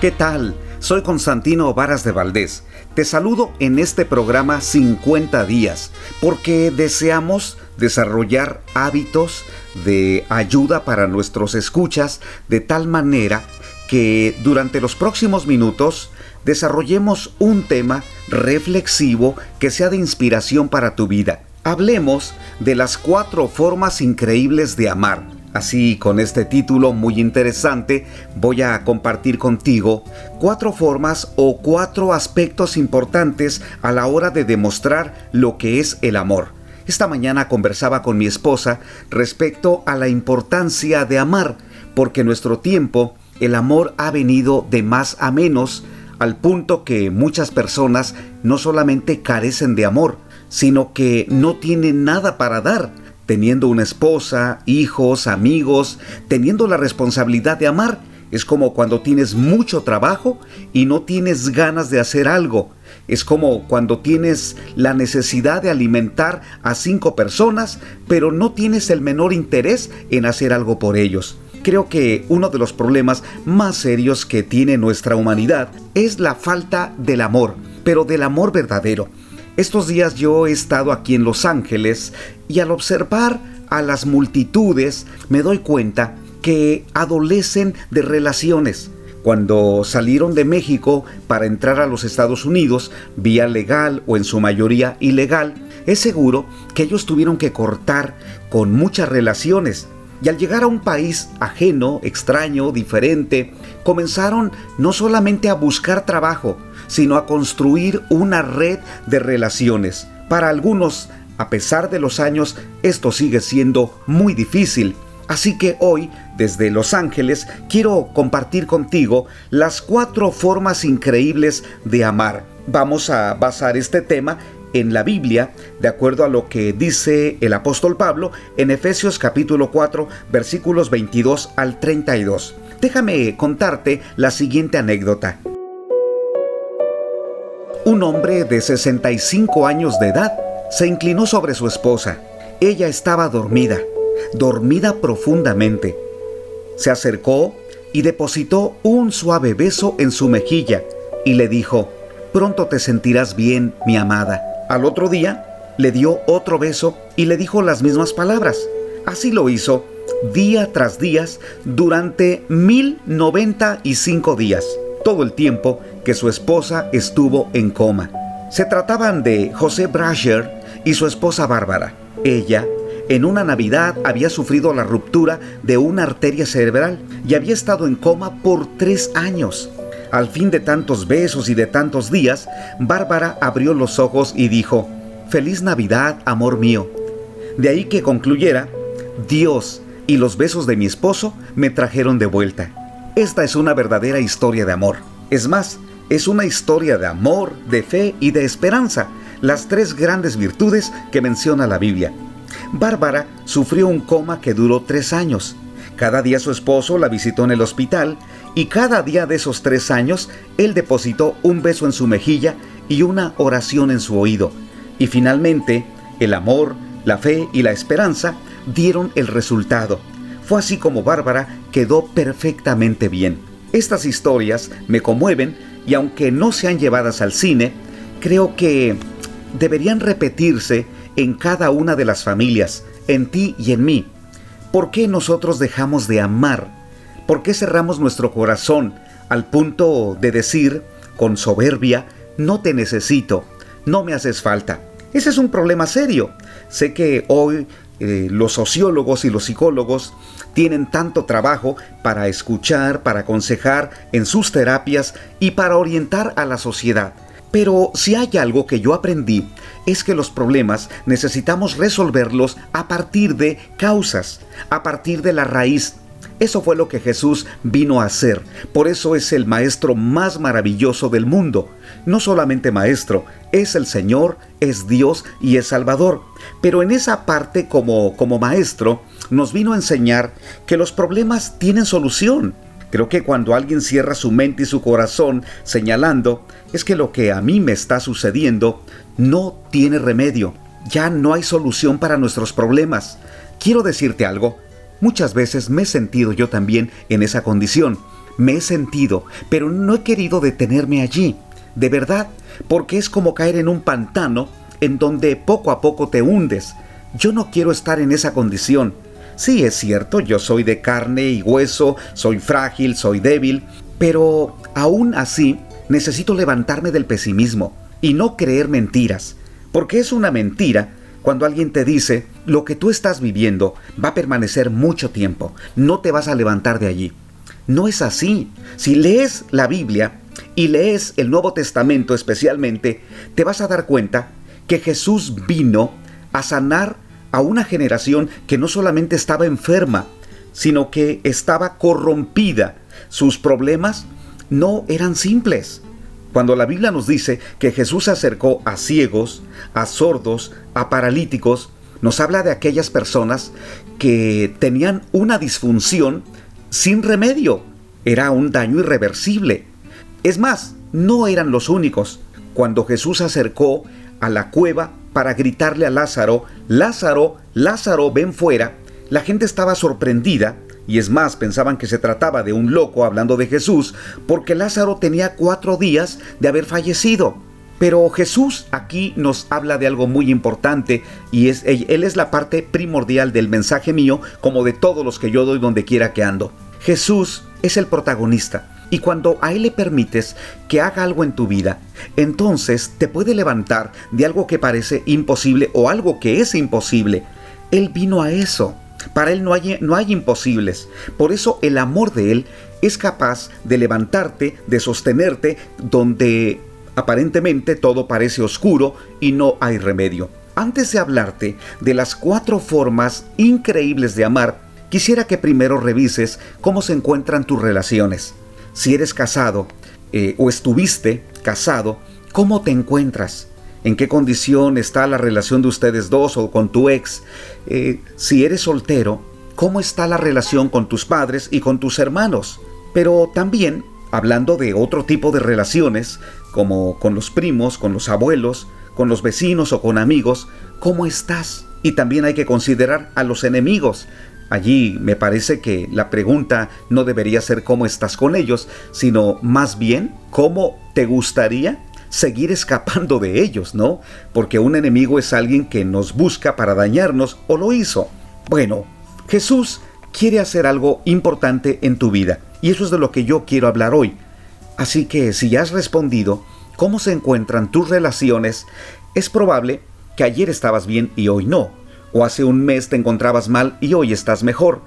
¿Qué tal? Soy Constantino Varas de Valdés. Te saludo en este programa 50 días porque deseamos desarrollar hábitos de ayuda para nuestros escuchas de tal manera que durante los próximos minutos desarrollemos un tema reflexivo que sea de inspiración para tu vida. Hablemos de las cuatro formas increíbles de amar. Así, con este título muy interesante, voy a compartir contigo cuatro formas o cuatro aspectos importantes a la hora de demostrar lo que es el amor. Esta mañana conversaba con mi esposa respecto a la importancia de amar, porque en nuestro tiempo el amor ha venido de más a menos, al punto que muchas personas no solamente carecen de amor, sino que no tienen nada para dar, teniendo una esposa, hijos, amigos, teniendo la responsabilidad de amar. Es como cuando tienes mucho trabajo y no tienes ganas de hacer algo. Es como cuando tienes la necesidad de alimentar a cinco personas, pero no tienes el menor interés en hacer algo por ellos. Creo que uno de los problemas más serios que tiene nuestra humanidad es la falta del amor, pero del amor verdadero. Estos días yo he estado aquí en Los Ángeles y al observar a las multitudes me doy cuenta que adolecen de relaciones. Cuando salieron de México para entrar a los Estados Unidos, vía legal o en su mayoría ilegal, es seguro que ellos tuvieron que cortar con muchas relaciones y al llegar a un país ajeno, extraño, diferente, comenzaron no solamente a buscar trabajo, sino a construir una red de relaciones. Para algunos, a pesar de los años, esto sigue siendo muy difícil. Así que hoy, desde Los Ángeles, quiero compartir contigo las cuatro formas increíbles de amar. Vamos a basar este tema en la Biblia, de acuerdo a lo que dice el apóstol Pablo en Efesios capítulo 4 versículos 22 al 32. Déjame contarte la siguiente anécdota. Un hombre de 65 años de edad se inclinó sobre su esposa. Ella estaba dormida, dormida profundamente. Se acercó y depositó un suave beso en su mejilla y le dijo, Pronto te sentirás bien, mi amada. Al otro día, le dio otro beso y le dijo las mismas palabras. Así lo hizo día tras día durante 1095 días, todo el tiempo que su esposa estuvo en coma. Se trataban de José Brasher y su esposa Bárbara. Ella, en una Navidad, había sufrido la ruptura de una arteria cerebral y había estado en coma por tres años. Al fin de tantos besos y de tantos días, Bárbara abrió los ojos y dijo, Feliz Navidad, amor mío. De ahí que concluyera, Dios y los besos de mi esposo me trajeron de vuelta. Esta es una verdadera historia de amor. Es más, es una historia de amor, de fe y de esperanza, las tres grandes virtudes que menciona la Biblia. Bárbara sufrió un coma que duró tres años. Cada día su esposo la visitó en el hospital y cada día de esos tres años él depositó un beso en su mejilla y una oración en su oído. Y finalmente, el amor, la fe y la esperanza dieron el resultado. Fue así como Bárbara quedó perfectamente bien. Estas historias me conmueven y aunque no sean llevadas al cine, creo que deberían repetirse en cada una de las familias, en ti y en mí. ¿Por qué nosotros dejamos de amar ¿Por qué cerramos nuestro corazón al punto de decir con soberbia, no te necesito, no me haces falta? Ese es un problema serio. Sé que hoy eh, los sociólogos y los psicólogos tienen tanto trabajo para escuchar, para aconsejar en sus terapias y para orientar a la sociedad. Pero si hay algo que yo aprendí es que los problemas necesitamos resolverlos a partir de causas, a partir de la raíz eso fue lo que Jesús vino a hacer. Por eso es el Maestro más maravilloso del mundo. No solamente Maestro, es el Señor, es Dios y es Salvador. Pero en esa parte como, como Maestro nos vino a enseñar que los problemas tienen solución. Creo que cuando alguien cierra su mente y su corazón señalando, es que lo que a mí me está sucediendo no tiene remedio. Ya no hay solución para nuestros problemas. Quiero decirte algo, Muchas veces me he sentido yo también en esa condición. me he sentido, pero no he querido detenerme allí, de verdad, porque es como caer en un pantano en donde poco a poco te hundes. Yo no quiero estar en esa condición. Sí, es cierto, yo soy de carne y hueso, soy frágil, soy débil, pero aún así necesito levantarme del pesimismo y no creer mentiras, porque es una mentira cuando alguien te dice, lo que tú estás viviendo va a permanecer mucho tiempo, no te vas a levantar de allí. No es así. Si lees la Biblia y lees el Nuevo Testamento especialmente, te vas a dar cuenta que Jesús vino a sanar a una generación que no solamente estaba enferma, sino que estaba corrompida. Sus problemas no eran simples. Cuando la Biblia nos dice que Jesús se acercó a ciegos, a sordos, a paralíticos, nos habla de aquellas personas que tenían una disfunción sin remedio. Era un daño irreversible. Es más, no eran los únicos. Cuando Jesús se acercó a la cueva para gritarle a Lázaro, Lázaro, Lázaro, ven fuera, la gente estaba sorprendida y es más, pensaban que se trataba de un loco hablando de Jesús, porque Lázaro tenía cuatro días de haber fallecido. Pero Jesús aquí nos habla de algo muy importante y es, Él es la parte primordial del mensaje mío como de todos los que yo doy donde quiera que ando. Jesús es el protagonista y cuando a Él le permites que haga algo en tu vida, entonces te puede levantar de algo que parece imposible o algo que es imposible. Él vino a eso. Para Él no hay, no hay imposibles. Por eso el amor de Él es capaz de levantarte, de sostenerte donde aparentemente todo parece oscuro y no hay remedio. Antes de hablarte de las cuatro formas increíbles de amar, quisiera que primero revises cómo se encuentran tus relaciones. Si eres casado eh, o estuviste casado, ¿cómo te encuentras? en qué condición está la relación de ustedes dos o con tu ex. Eh, si eres soltero, cómo está la relación con tus padres y con tus hermanos. Pero también, hablando de otro tipo de relaciones, como con los primos, con los abuelos, con los vecinos o con amigos, ¿cómo estás? Y también hay que considerar a los enemigos. Allí me parece que la pregunta no debería ser cómo estás con ellos, sino más bien cómo te gustaría seguir escapando de ellos, ¿no? Porque un enemigo es alguien que nos busca para dañarnos o lo hizo. Bueno, Jesús quiere hacer algo importante en tu vida y eso es de lo que yo quiero hablar hoy. Así que si ya has respondido cómo se encuentran tus relaciones, es probable que ayer estabas bien y hoy no, o hace un mes te encontrabas mal y hoy estás mejor.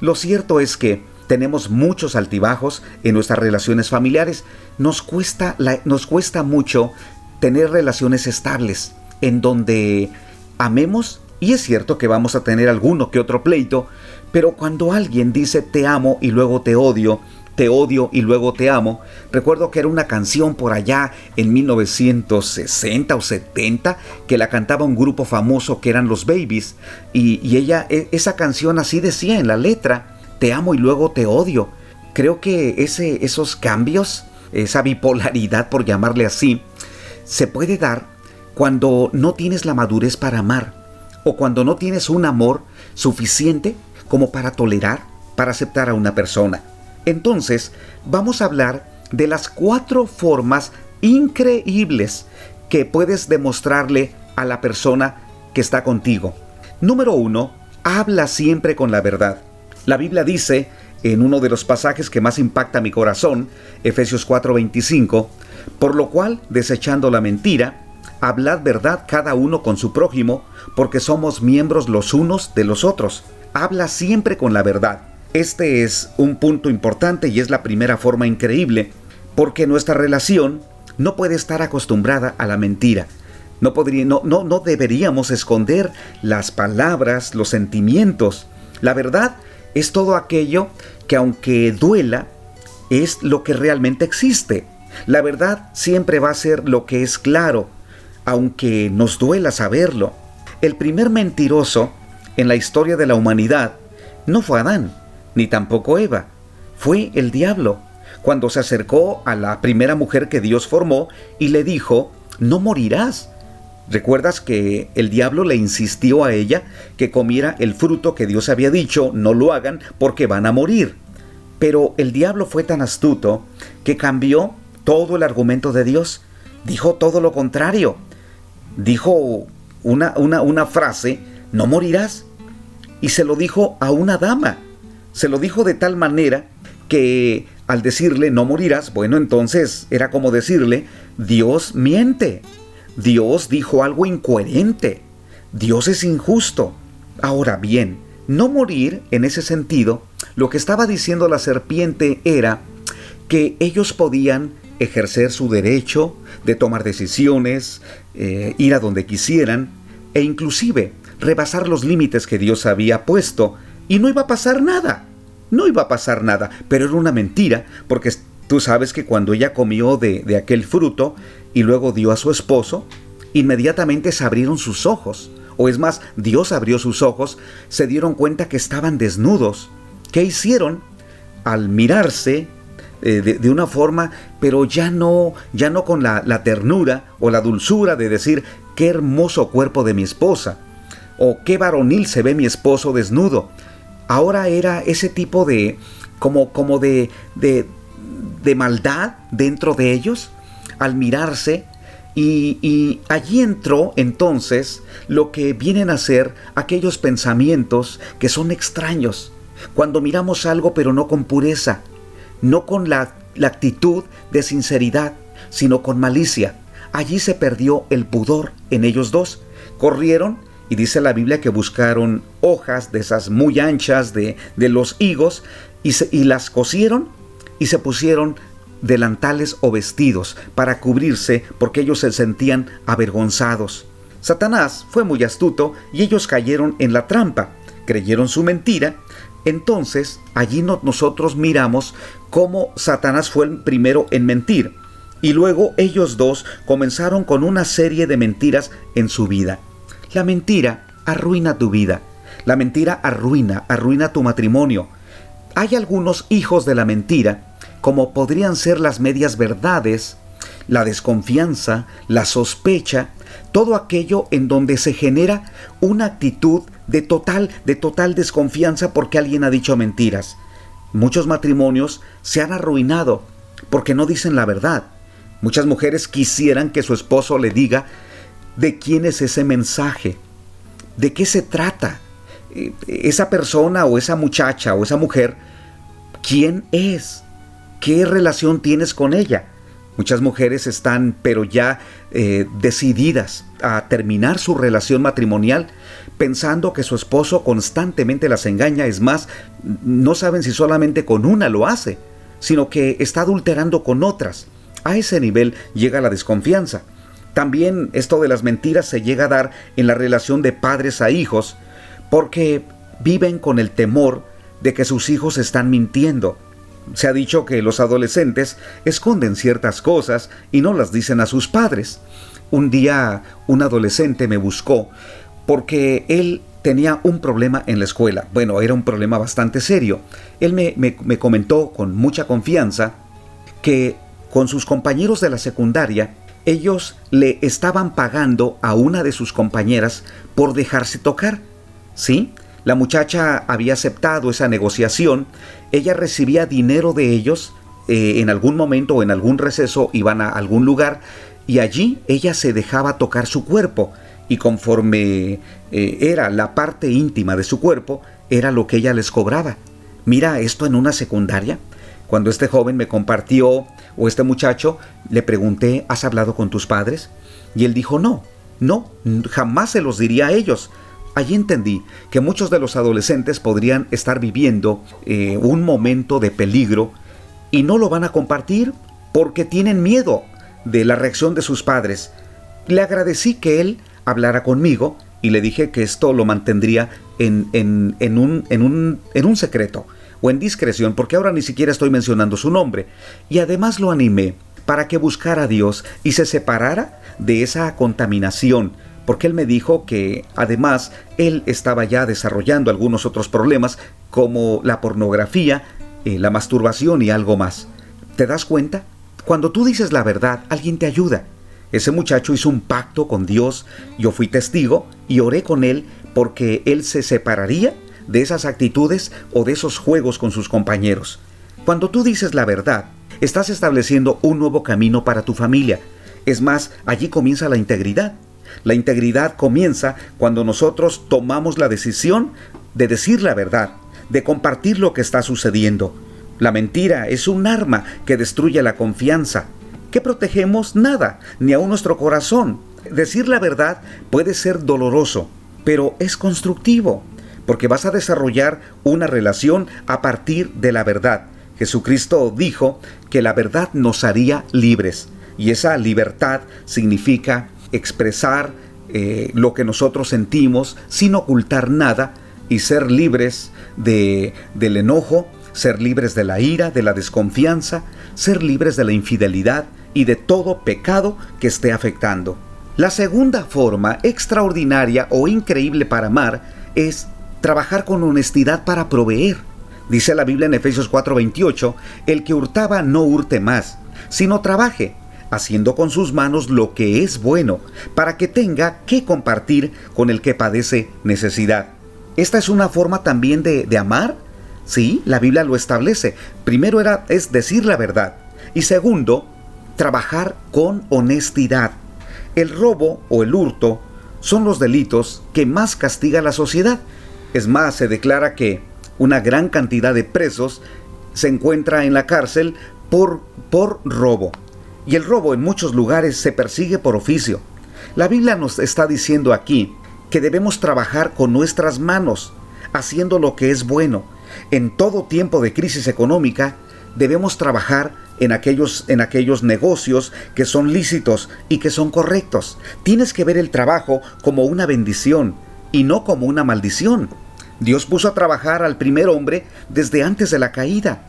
Lo cierto es que tenemos muchos altibajos en nuestras relaciones familiares. Nos cuesta, nos cuesta mucho tener relaciones estables en donde amemos y es cierto que vamos a tener alguno que otro pleito, pero cuando alguien dice te amo y luego te odio, te odio y luego te amo, recuerdo que era una canción por allá en 1960 o 70 que la cantaba un grupo famoso que eran los Babies y, y ella, e, esa canción así decía en la letra, te amo y luego te odio. Creo que ese, esos cambios, esa bipolaridad por llamarle así, se puede dar cuando no tienes la madurez para amar o cuando no tienes un amor suficiente como para tolerar, para aceptar a una persona. Entonces, vamos a hablar de las cuatro formas increíbles que puedes demostrarle a la persona que está contigo. Número uno, habla siempre con la verdad. La Biblia dice, en uno de los pasajes que más impacta mi corazón, Efesios 4:25, por lo cual, desechando la mentira, hablad verdad cada uno con su prójimo, porque somos miembros los unos de los otros. Habla siempre con la verdad. Este es un punto importante y es la primera forma increíble, porque nuestra relación no puede estar acostumbrada a la mentira. No, podría, no, no, no deberíamos esconder las palabras, los sentimientos. La verdad es todo aquello que aunque duela, es lo que realmente existe. La verdad siempre va a ser lo que es claro, aunque nos duela saberlo. El primer mentiroso en la historia de la humanidad no fue Adán, ni tampoco Eva, fue el diablo, cuando se acercó a la primera mujer que Dios formó y le dijo, no morirás, ¿Recuerdas que el diablo le insistió a ella que comiera el fruto que Dios había dicho, no lo hagan porque van a morir? Pero el diablo fue tan astuto que cambió todo el argumento de Dios. Dijo todo lo contrario. Dijo una, una, una frase, no morirás. Y se lo dijo a una dama. Se lo dijo de tal manera que al decirle no morirás, bueno, entonces era como decirle, Dios miente. Dios dijo algo incoherente. Dios es injusto. Ahora bien, no morir en ese sentido, lo que estaba diciendo la serpiente era que ellos podían ejercer su derecho de tomar decisiones, eh, ir a donde quisieran e inclusive rebasar los límites que Dios había puesto y no iba a pasar nada. No iba a pasar nada, pero era una mentira porque tú sabes que cuando ella comió de, de aquel fruto y luego dio a su esposo, inmediatamente se abrieron sus ojos o es más, Dios abrió sus ojos, se dieron cuenta que estaban desnudos. ¿Qué hicieron? Al mirarse eh, de, una forma, pero ya no, ya no con la, la ternura o la dulzura de decir, qué hermoso cuerpo de mi esposa, o qué varonil se ve mi esposo desnudo. Ahora era ese tipo de, como, como de, de, de maldad dentro de ellos. Al mirarse, y, allí entró entonces lo que vienen a ser aquellos pensamientos que son extraños, cuando miramos algo pero no con pureza, no con la, la actitud de sinceridad, sino con malicia. Allí se perdió el pudor en ellos dos. Corrieron y dice la Biblia que buscaron hojas de esas muy anchas de, de los higos y, las cosieron y se pusieron delantales o vestidos para cubrirse porque ellos se sentían avergonzados. Satanás fue muy astuto y ellos cayeron en la trampa, creyeron su mentira. Entonces allí nosotros miramos cómo Satanás fue el primero en mentir y luego ellos dos comenzaron con una serie de mentiras en su vida. La mentira arruina tu vida. La mentira arruina, arruina tu matrimonio. Hay algunos hijos de la mentira como podrían ser las medias verdades, la desconfianza, la sospecha, todo aquello en donde se genera una actitud de total, de total desconfianza porque alguien ha dicho mentiras. Muchos matrimonios se han arruinado porque no dicen la verdad. Muchas mujeres quisieran que su esposo le diga de quién es ese mensaje, de qué se trata, eh, esa persona o esa muchacha o esa mujer, quién es. ¿Qué relación tienes con ella? Muchas mujeres están, pero ya eh, decididas a terminar su relación matrimonial, pensando que su esposo constantemente las engaña. Es más, no saben si solamente con una lo hace, sino que está adulterando con otras. A ese nivel llega la desconfianza. También esto de las mentiras se llega a dar en la relación de padres a hijos, porque viven con el temor de que sus hijos están mintiendo se ha dicho que los adolescentes esconden ciertas cosas y no las dicen a sus padres. Un día un adolescente me buscó porque él tenía un problema en la escuela. Bueno, era un problema bastante serio. Él me, me, comentó con mucha confianza que con sus compañeros de la secundaria, ellos le estaban pagando a una de sus compañeras por dejarse tocar. ¿Sí? La muchacha había aceptado esa negociación, ella recibía dinero de ellos, eh, en algún momento o en algún receso iban a algún lugar y allí ella se dejaba tocar su cuerpo y conforme eh, era la parte íntima de su cuerpo, era lo que ella les cobraba. Mira esto en una secundaria. Cuando este joven me compartió, o este muchacho, le pregunté, ¿has hablado con tus padres? Y él dijo, no, no, jamás se los diría a ellos. Allí entendí que muchos de los adolescentes podrían estar viviendo eh, un momento de peligro y no lo van a compartir porque tienen miedo de la reacción de sus padres. Le agradecí que él hablara conmigo y le dije que esto lo mantendría en, un, secreto o en discreción porque ahora ni siquiera estoy mencionando su nombre. Y además lo animé para que buscara a Dios y se separara de esa contaminación porque él me dijo que además él estaba ya desarrollando algunos otros problemas como la pornografía, eh, la masturbación y algo más. ¿Te das cuenta? Cuando tú dices la verdad, alguien te ayuda. Ese muchacho hizo un pacto con Dios, yo fui testigo y oré con él porque él se separaría de esas actitudes o de esos juegos con sus compañeros. Cuando tú dices la verdad, estás estableciendo un nuevo camino para tu familia. Es más, allí comienza la integridad. La integridad comienza cuando nosotros tomamos la decisión de decir la verdad, de compartir lo que está sucediendo. La mentira es un arma que destruye la confianza. ¿Qué protegemos? Nada, ni aun nuestro corazón. Decir la verdad puede ser doloroso, pero es constructivo, porque vas a desarrollar una relación a partir de la verdad. Jesucristo dijo que la verdad nos haría libres, y esa libertad significa expresar eh, lo que nosotros sentimos sin ocultar nada y ser libres de, del enojo, ser libres de la ira, de la desconfianza, ser libres de la infidelidad y de todo pecado que esté afectando. La segunda forma extraordinaria o increíble para amar es trabajar con honestidad para proveer. Dice la Biblia en Efesios 4:28, el que hurtaba no hurte más, sino trabaje, haciendo con sus manos lo que es bueno, para que tenga que compartir con el que padece necesidad. Esta es una forma también de, de amar. Sí, la Biblia lo establece. Primero era, es decir la verdad. Y segundo, trabajar con honestidad. El robo o el hurto son los delitos que más castiga la sociedad. Es más, se declara que una gran cantidad de presos se encuentra en la cárcel por, por robo. Y el robo en muchos lugares se persigue por oficio. La Biblia nos está diciendo aquí que debemos trabajar con nuestras manos, haciendo lo que es bueno. En todo tiempo de crisis económica, debemos trabajar en aquellos, en aquellos negocios que son lícitos y que son correctos. Tienes que ver el trabajo como una bendición y no como una maldición. Dios puso a trabajar al primer hombre desde antes de la caída.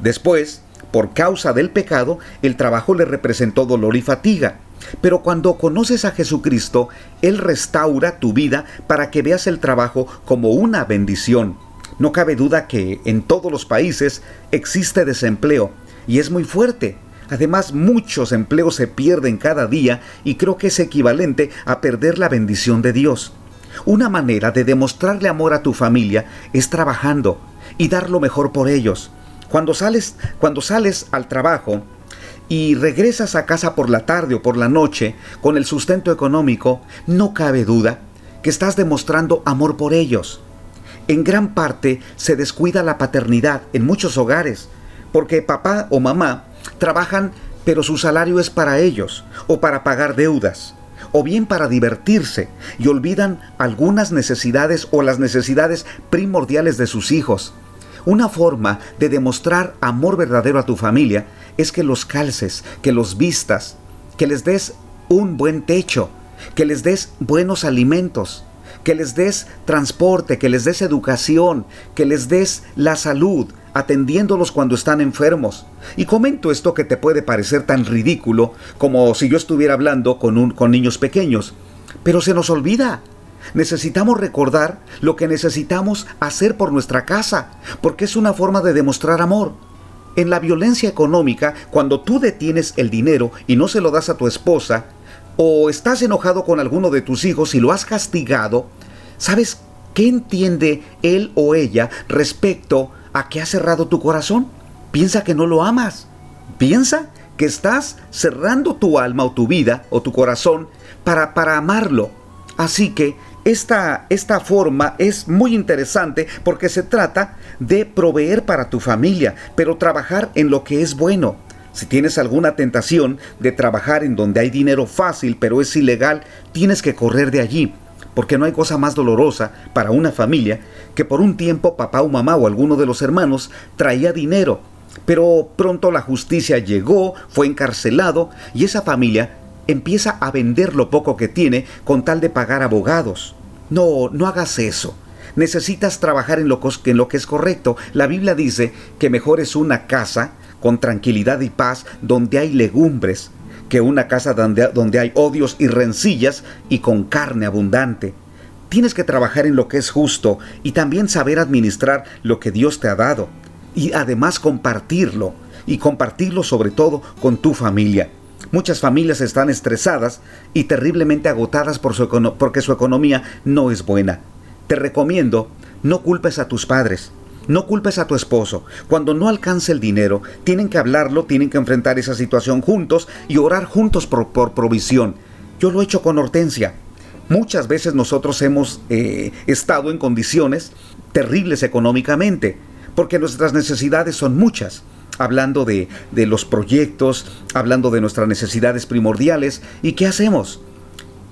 Después, por causa del pecado, el trabajo le representó dolor y fatiga. Pero cuando conoces a Jesucristo, Él restaura tu vida para que veas el trabajo como una bendición. No cabe duda que en todos los países existe desempleo y es muy fuerte. Además, muchos empleos se pierden cada día y creo que es equivalente a perder la bendición de Dios. Una manera de demostrarle amor a tu familia es trabajando y dar lo mejor por ellos. Cuando sales, cuando sales al trabajo y regresas a casa por la tarde o por la noche con el sustento económico, no cabe duda que estás demostrando amor por ellos. En gran parte se descuida la paternidad en muchos hogares porque papá o mamá trabajan pero su salario es para ellos o para pagar deudas o bien para divertirse y olvidan algunas necesidades o las necesidades primordiales de sus hijos. Una forma de demostrar amor verdadero a tu familia es que los calces, que los vistas, que les des un buen techo, que les des buenos alimentos, que les des transporte, que les des educación, que les des la salud, atendiéndolos cuando están enfermos. Y comento esto que te puede parecer tan ridículo como si yo estuviera hablando con, un, con niños pequeños. Pero se nos olvida. Necesitamos recordar lo que necesitamos hacer por nuestra casa, porque es una forma de demostrar amor. En la violencia económica, cuando tú detienes el dinero y no se lo das a tu esposa, o estás enojado con alguno de tus hijos y lo has castigado, ¿sabes qué entiende él o ella respecto a que has cerrado tu corazón? Piensa que no lo amas. Piensa que estás cerrando tu alma o tu vida o tu corazón para, para amarlo. Así que esta, esta forma es muy interesante porque se trata de proveer para tu familia, pero trabajar en lo que es bueno. Si tienes alguna tentación de trabajar en donde hay dinero fácil pero es ilegal, tienes que correr de allí, porque no hay cosa más dolorosa para una familia que por un tiempo papá o mamá o alguno de los hermanos traía dinero, pero pronto la justicia llegó, fue encarcelado y esa familia empieza a vender lo poco que tiene con tal de pagar abogados. No, no hagas eso. Necesitas trabajar en lo, en lo que es correcto. La Biblia dice que mejor es una casa con tranquilidad y paz donde hay legumbres que una casa donde, donde hay odios y rencillas y con carne abundante. Tienes que trabajar en lo que es justo y también saber administrar lo que Dios te ha dado. Y además compartirlo. Y compartirlo sobre todo con tu familia. Muchas familias están estresadas y terriblemente agotadas por su porque su economía no es buena. Te recomiendo, no culpes a tus padres. No culpes a tu esposo. Cuando no alcance el dinero, tienen que hablarlo, tienen que enfrentar esa situación juntos y orar juntos por, provisión. Yo lo he hecho con Hortensia. Muchas veces nosotros hemos eh, estado en condiciones terribles económicamente, porque nuestras necesidades son muchas. Hablando de, de los proyectos, hablando de nuestras necesidades primordiales. ¿Y qué hacemos?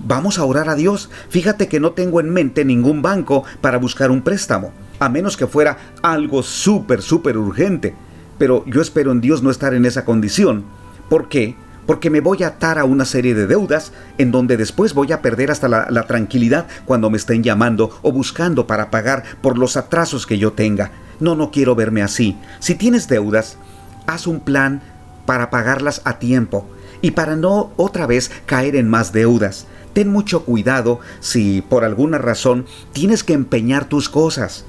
Vamos a orar a Dios. Fíjate que no tengo en mente ningún banco para buscar un préstamo a menos que fuera algo súper, súper urgente. Pero yo espero en Dios no estar en esa condición. ¿Por qué? Porque me voy a atar a una serie de deudas en donde después voy a perder hasta la, la tranquilidad cuando me estén llamando o buscando para pagar por los atrasos que yo tenga. No, no quiero verme así. Si tienes deudas, haz un plan para pagarlas a tiempo y para no otra vez caer en más deudas. Ten mucho cuidado si por alguna razón tienes que empeñar tus cosas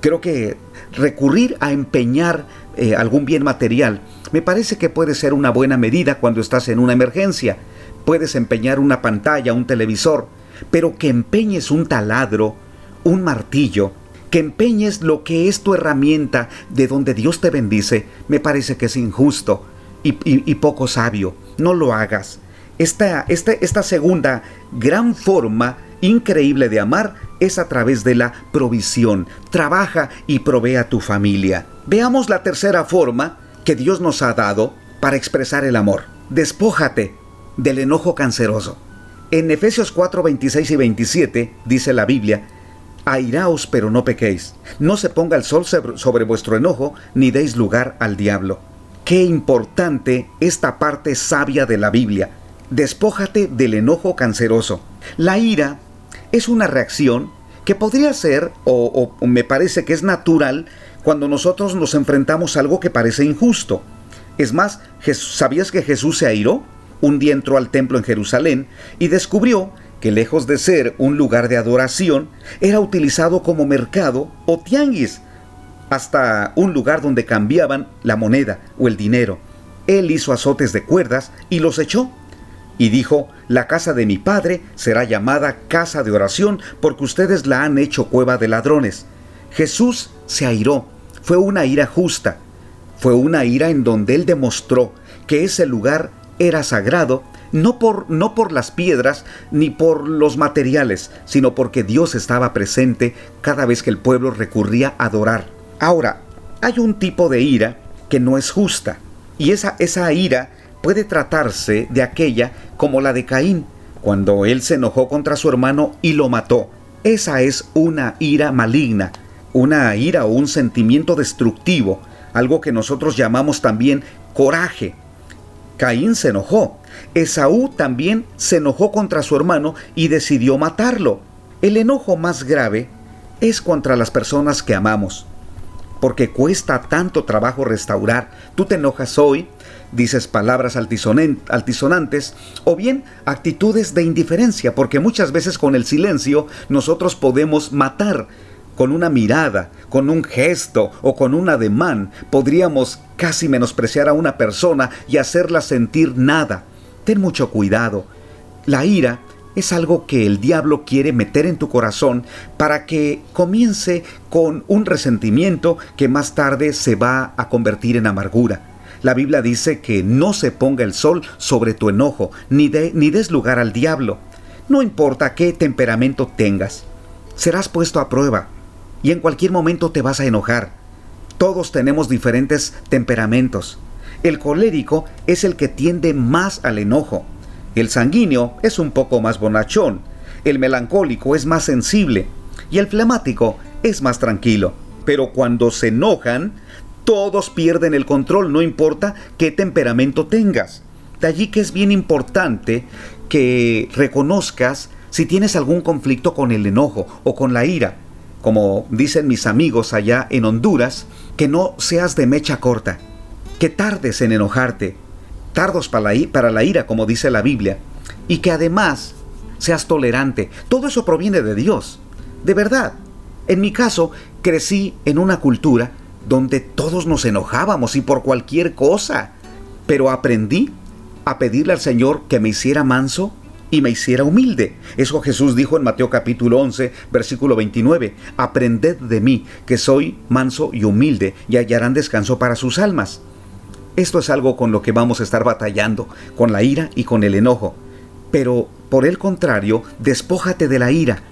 creo que recurrir a empeñar eh, algún bien material me parece que puede ser una buena medida cuando estás en una emergencia. Puedes empeñar una pantalla, un televisor, pero que empeñes un taladro, un martillo, que empeñes lo que es tu herramienta de donde Dios te bendice, me parece que es injusto y, poco sabio. No lo hagas. Esta, esta, esta segunda gran forma increíble de amar es a través de la provisión. Trabaja y provee a tu familia. Veamos la tercera forma que Dios nos ha dado para expresar el amor. Despójate del enojo canceroso. En Efesios 4, 26 y 27 dice la Biblia, Airaos pero no pequéis, no se ponga el sol sobre vuestro enojo, ni deis lugar al diablo. Qué importante esta parte sabia de la Biblia. Despójate del enojo canceroso. La ira es una reacción que podría ser, o, me parece que es natural, cuando nosotros nos enfrentamos a algo que parece injusto. Es más, ¿sabías que Jesús se airó? Un día entró al templo en Jerusalén y descubrió que lejos de ser un lugar de adoración, era utilizado como mercado o tianguis, hasta un lugar donde cambiaban la moneda o el dinero. Él hizo azotes de cuerdas y los echó y dijo, La casa de mi padre será llamada casa de oración porque ustedes la han hecho cueva de ladrones. Jesús se airó, fue una ira justa, fue una ira en donde él demostró que ese lugar era sagrado, no por, no por las piedras ni por los materiales, sino porque Dios estaba presente cada vez que el pueblo recurría a adorar. Ahora, hay un tipo de ira que no es justa, y esa, esa ira puede tratarse de aquella como la de Caín, cuando él se enojó contra su hermano y lo mató. Esa es una ira maligna, una ira o un sentimiento destructivo, algo que nosotros llamamos también coraje. Caín se enojó. Esaú también se enojó contra su hermano y decidió matarlo. El enojo más grave es contra las personas que amamos, porque cuesta tanto trabajo restaurar. Tú te enojas hoy, dices palabras altisonantes o bien actitudes de indiferencia, porque muchas veces con el silencio nosotros podemos matar. Con una mirada, con un gesto o con un ademán podríamos casi menospreciar a una persona y hacerla sentir nada. Ten mucho cuidado. La ira es algo que el diablo quiere meter en tu corazón para que comience con un resentimiento que más tarde se va a convertir en amargura. La Biblia dice que no se ponga el sol sobre tu enojo, ni, de, ni des lugar al diablo. No importa qué temperamento tengas, serás puesto a prueba y en cualquier momento te vas a enojar. Todos tenemos diferentes temperamentos. El colérico es el que tiende más al enojo. El sanguíneo es un poco más bonachón. El melancólico es más sensible. Y el flemático es más tranquilo. Pero cuando se enojan, todos pierden el control, no importa qué temperamento tengas. De allí que es bien importante que reconozcas si tienes algún conflicto con el enojo o con la ira. Como dicen mis amigos allá en Honduras, que no seas de mecha corta, que tardes en enojarte, tardos para la, ira, como dice la Biblia, y que además seas tolerante. Todo eso proviene de Dios, de verdad. En mi caso, crecí en una cultura donde todos nos enojábamos y por cualquier cosa. Pero aprendí a pedirle al Señor que me hiciera manso y me hiciera humilde. Eso Jesús dijo en Mateo capítulo 11, versículo 29. Aprended de mí, que soy manso y humilde, y hallarán descanso para sus almas. Esto es algo con lo que vamos a estar batallando, con la ira y con el enojo. Pero, por el contrario, despójate de la ira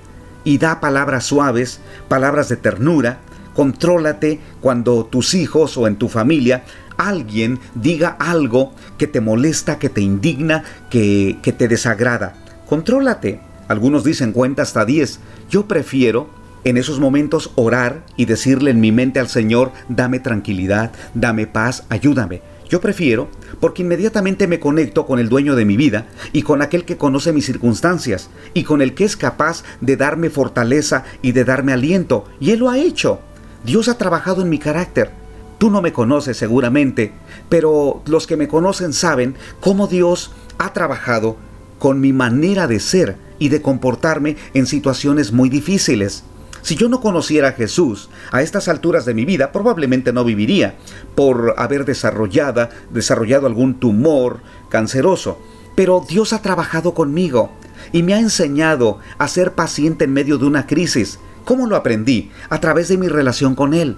y da palabras suaves, palabras de ternura, contrólate cuando tus hijos o en tu familia alguien diga algo que te molesta, que te indigna, que, que te desagrada. Contrólate. Algunos dicen cuenta hasta 10. Yo prefiero en esos momentos orar y decirle en mi mente al Señor, dame tranquilidad, dame paz, ayúdame. Yo prefiero porque inmediatamente me conecto con el dueño de mi vida y con aquel que conoce mis circunstancias y con el que es capaz de darme fortaleza y de darme aliento. Y Él lo ha hecho. Dios ha trabajado en mi carácter. Tú no me conoces seguramente, pero los que me conocen saben cómo Dios ha trabajado con mi manera de ser y de comportarme en situaciones muy difíciles. Si yo no conociera a Jesús a estas alturas de mi vida, probablemente no viviría por haber desarrollado, desarrollado algún tumor canceroso. Pero Dios ha trabajado conmigo y me ha enseñado a ser paciente en medio de una crisis. ¿Cómo lo aprendí? A través de mi relación con Él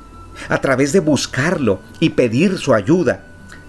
a través de buscarlo y pedir su ayuda.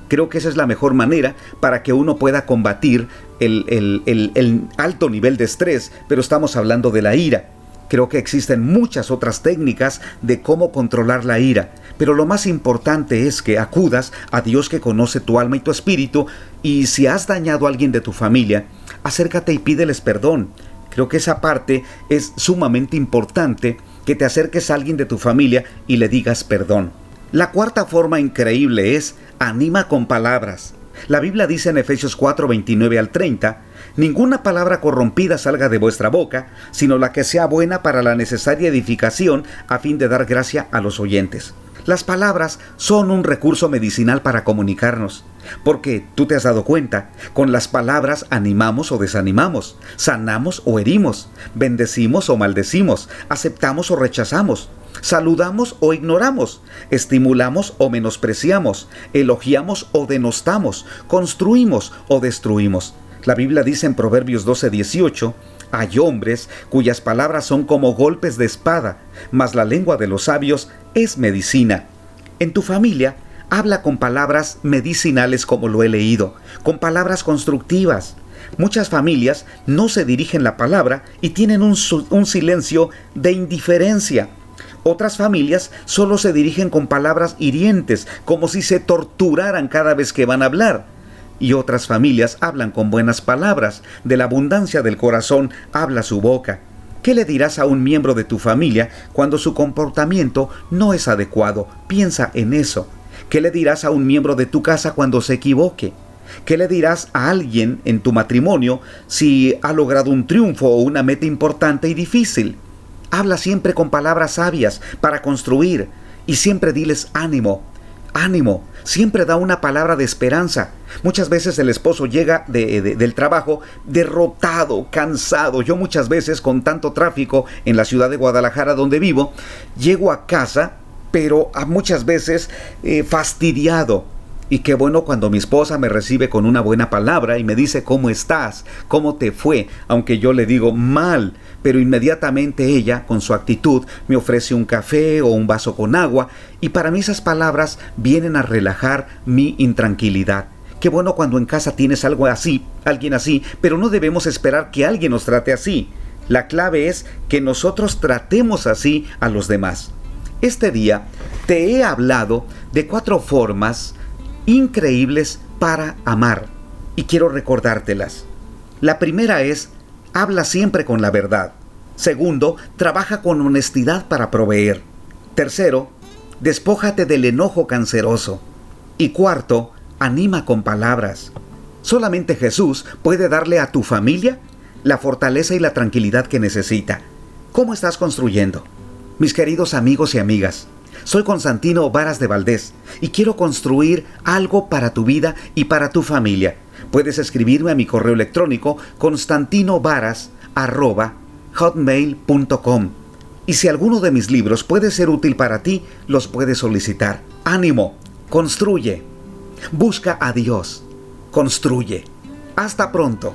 Creo que esa es la mejor manera para que uno pueda combatir el, el, alto nivel de estrés, pero estamos hablando de la ira. Creo que existen muchas otras técnicas de cómo controlar la ira, pero lo más importante es que acudas a Dios que conoce tu alma y tu espíritu y si has dañado a alguien de tu familia, acércate y pídeles perdón. Creo que esa parte es sumamente importante que te acerques a alguien de tu familia y le digas perdón. La cuarta forma increíble es anima con palabras. La Biblia dice en Efesios 4, 29 al 30, Ninguna palabra corrompida salga de vuestra boca, sino la que sea buena para la necesaria edificación a fin de dar gracia a los oyentes. Las palabras son un recurso medicinal para comunicarnos, porque tú te has dado cuenta, con las palabras animamos o desanimamos, sanamos o herimos, bendecimos o maldecimos, aceptamos o rechazamos, saludamos o ignoramos, estimulamos o menospreciamos, elogiamos o denostamos, construimos o destruimos. La Biblia dice en Proverbios 12:18, hay hombres cuyas palabras son como golpes de espada, mas la lengua de los sabios es medicina. En tu familia, habla con palabras medicinales como lo he leído, con palabras constructivas. Muchas familias no se dirigen la palabra y tienen un, un, silencio de indiferencia. Otras familias solo se dirigen con palabras hirientes, como si se torturaran cada vez que van a hablar y otras familias hablan con buenas palabras, de la abundancia del corazón habla su boca. ¿Qué le dirás a un miembro de tu familia cuando su comportamiento no es adecuado? Piensa en eso. ¿Qué le dirás a un miembro de tu casa cuando se equivoque? ¿Qué le dirás a alguien en tu matrimonio si ha logrado un triunfo o una meta importante y difícil? Habla siempre con palabras sabias para construir y siempre diles ánimo, ánimo, siempre da una palabra de esperanza. Muchas veces el esposo llega del trabajo derrotado, cansado. Yo muchas veces con tanto tráfico en la ciudad de Guadalajara donde vivo, llego a casa, pero a muchas veces eh, fastidiado y qué bueno cuando mi esposa me recibe con una buena palabra y me dice cómo estás, cómo te fue, aunque yo le digo mal, pero inmediatamente ella, con su actitud, me ofrece un café o un vaso con agua y para mí esas palabras vienen a relajar mi intranquilidad. Qué bueno cuando en casa tienes algo así, alguien así, pero no debemos esperar que alguien nos trate así. La clave es que nosotros tratemos así a los demás. Este día te he hablado de cuatro formas increíbles para amar y quiero recordártelas. La primera es, habla siempre con la verdad. Segundo, trabaja con honestidad para proveer. Tercero, despójate del enojo canceroso. Y cuarto, anima con palabras. Solamente Jesús puede darle a tu familia la fortaleza y la tranquilidad que necesita. ¿Cómo estás construyendo? Mis queridos amigos y amigas, soy Constantino Varas de Valdés y quiero construir algo para tu vida y para tu familia. Puedes escribirme a mi correo electrónico constantinovaras.hotmail.com y si alguno de mis libros puede ser útil para ti, los puedes solicitar. Ánimo, construye. Busca a Dios. Construye. Hasta pronto.